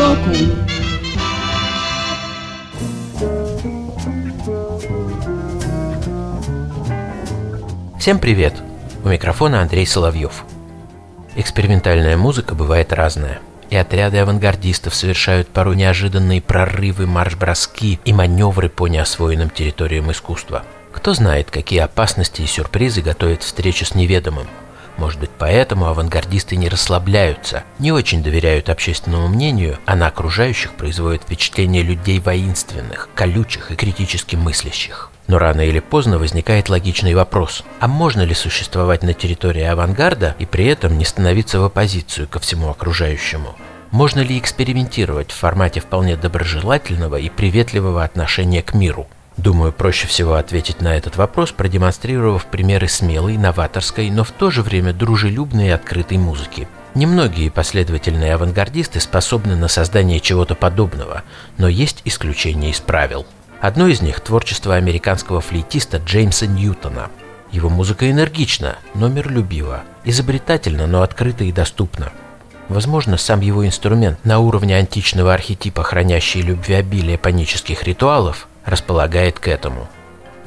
Сбоку. Всем привет! У микрофона Андрей Соловьев. Экспериментальная музыка бывает разная. И отряды авангардистов совершают порой неожиданные прорывы, марш-броски и маневры по неосвоенным территориям искусства. Кто знает, какие опасности и сюрпризы готовит встреча с неведомым. Может быть, поэтому авангардисты не расслабляются, не очень доверяют общественному мнению, а на окружающих производят впечатление людей воинственных, колючих и критически мыслящих. Но рано или поздно возникает логичный вопрос, а можно ли существовать на территории авангарда и при этом не становиться в оппозицию ко всему окружающему? Можно ли экспериментировать в формате вполне доброжелательного и приветливого отношения к миру? Думаю, проще всего ответить на этот вопрос, продемонстрировав примеры смелой, новаторской, но в то же время дружелюбной и открытой музыки. Немногие последовательные авангардисты способны на создание чего-то подобного, но есть исключения из правил. Одно из них – творчество американского флейтиста Джеймса Ньютона. Его музыка энергична, но миролюбива, изобретательна, но открыта и доступна. Возможно, сам его инструмент на уровне античного архетипа, хранящий любвеобилие панических ритуалов, располагает к этому.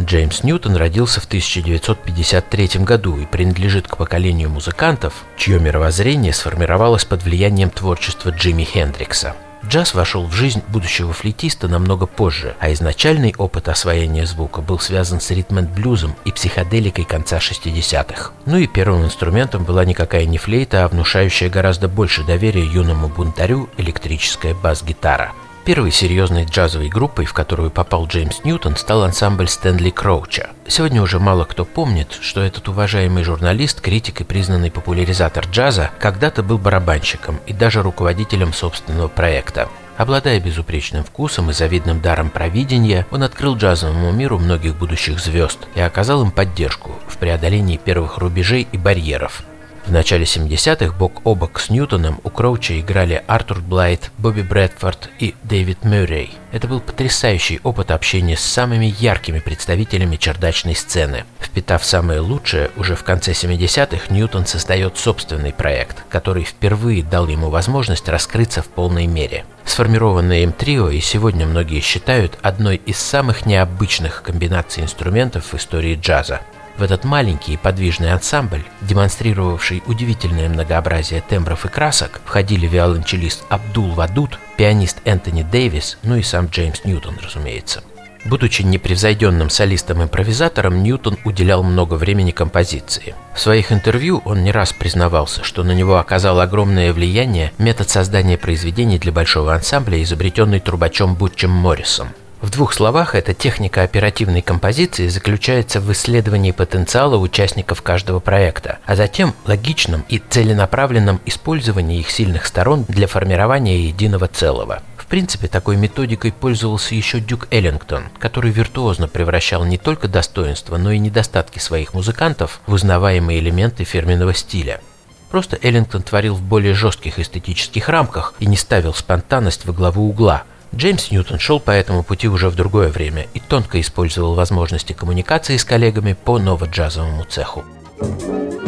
Джеймс Ньютон родился в 1953 году и принадлежит к поколению музыкантов, чье мировоззрение сформировалось под влиянием творчества Джимми Хендрикса. Джаз вошел в жизнь будущего флейтиста намного позже, а изначальный опыт освоения звука был связан с ритм-блюзом и психоделикой конца 60-х. Ну и первым инструментом была никакая не флейта, а внушающая гораздо больше доверия юному бунтарю электрическая бас-гитара. Первой серьезной джазовой группой, в которую попал Джеймс Ньютон, стал ансамбль Стэнли Кроуча. Сегодня уже мало кто помнит, что этот уважаемый журналист, критик и признанный популяризатор джаза когда-то был барабанщиком и даже руководителем собственного проекта. Обладая безупречным вкусом и завидным даром провидения, он открыл джазовому миру многих будущих звезд и оказал им поддержку в преодолении первых рубежей и барьеров, в начале 70-х бок о бок с Ньютоном у Кроуча играли Артур Блайт, Бобби Брэдфорд и Дэвид Мюррей. Это был потрясающий опыт общения с самыми яркими представителями чердачной сцены. Впитав самое лучшее, уже в конце 70-х Ньютон создает собственный проект, который впервые дал ему возможность раскрыться в полной мере. Сформированное им трио и сегодня многие считают одной из самых необычных комбинаций инструментов в истории джаза. В этот маленький и подвижный ансамбль, демонстрировавший удивительное многообразие тембров и красок, входили виолончелист Абдул Вадут, пианист Энтони Дэвис, ну и сам Джеймс Ньютон, разумеется. Будучи непревзойденным солистом-импровизатором, Ньютон уделял много времени композиции. В своих интервью он не раз признавался, что на него оказал огромное влияние метод создания произведений для большого ансамбля, изобретенный трубачом Бутчем Моррисом. В двух словах, эта техника оперативной композиции заключается в исследовании потенциала участников каждого проекта, а затем логичном и целенаправленном использовании их сильных сторон для формирования единого целого. В принципе, такой методикой пользовался еще Дюк Эллингтон, который виртуозно превращал не только достоинства, но и недостатки своих музыкантов в узнаваемые элементы фирменного стиля. Просто Эллингтон творил в более жестких эстетических рамках и не ставил спонтанность во главу угла – Джеймс Ньютон шел по этому пути уже в другое время и тонко использовал возможности коммуникации с коллегами по новоджазовому цеху. Thank you.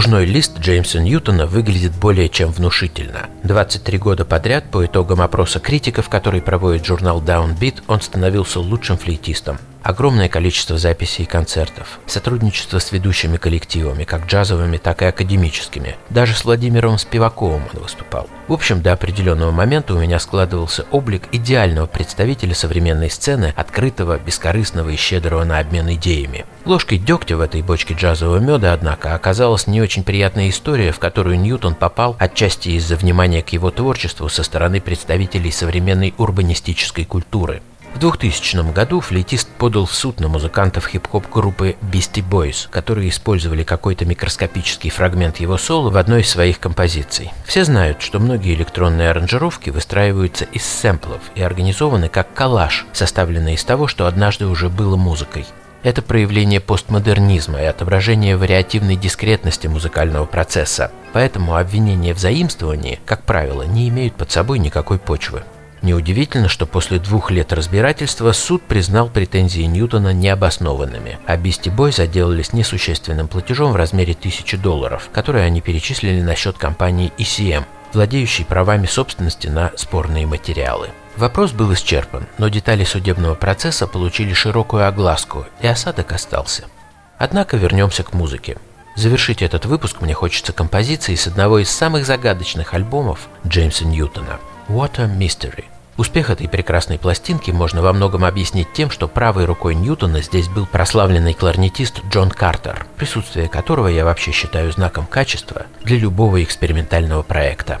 Послужной лист Джеймса Ньютона выглядит более чем внушительно. 23 года подряд, по итогам опроса критиков, который проводит журнал Downbeat, он становился лучшим флейтистом. Огромное количество записей и концертов, сотрудничество с ведущими коллективами, как джазовыми, так и академическими. Даже с Владимиром Спиваковым он выступал. В общем, до определенного момента у меня складывался облик идеального представителя современной сцены, открытого, бескорыстного и щедрого на обмен идеями. Ложкой дегтя в этой бочке джазового меда, однако, оказалась не очень приятная история, в которую Ньютон попал отчасти из-за внимания к его творчеству со стороны представителей современной урбанистической культуры. В 2000 году флейтист подал в суд на музыкантов хип-хоп группы Beastie Boys, которые использовали какой-то микроскопический фрагмент его соло в одной из своих композиций. Все знают, что многие электронные аранжировки выстраиваются из сэмплов и организованы как коллаж, составленный из того, что однажды уже было музыкой. Это проявление постмодернизма и отображение вариативной дискретности музыкального процесса. Поэтому обвинения в заимствовании, как правило, не имеют под собой никакой почвы. Неудивительно, что после двух лет разбирательства суд признал претензии Ньютона необоснованными, а Бисти Бой заделались несущественным платежом в размере тысячи долларов, которые они перечислили на счет компании ECM, владеющей правами собственности на спорные материалы. Вопрос был исчерпан, но детали судебного процесса получили широкую огласку, и осадок остался. Однако вернемся к музыке. Завершить этот выпуск мне хочется композицией с одного из самых загадочных альбомов Джеймса Ньютона «What a Mystery». Успех этой прекрасной пластинки можно во многом объяснить тем, что правой рукой Ньютона здесь был прославленный кларнетист Джон Картер, присутствие которого я вообще считаю знаком качества для любого экспериментального проекта.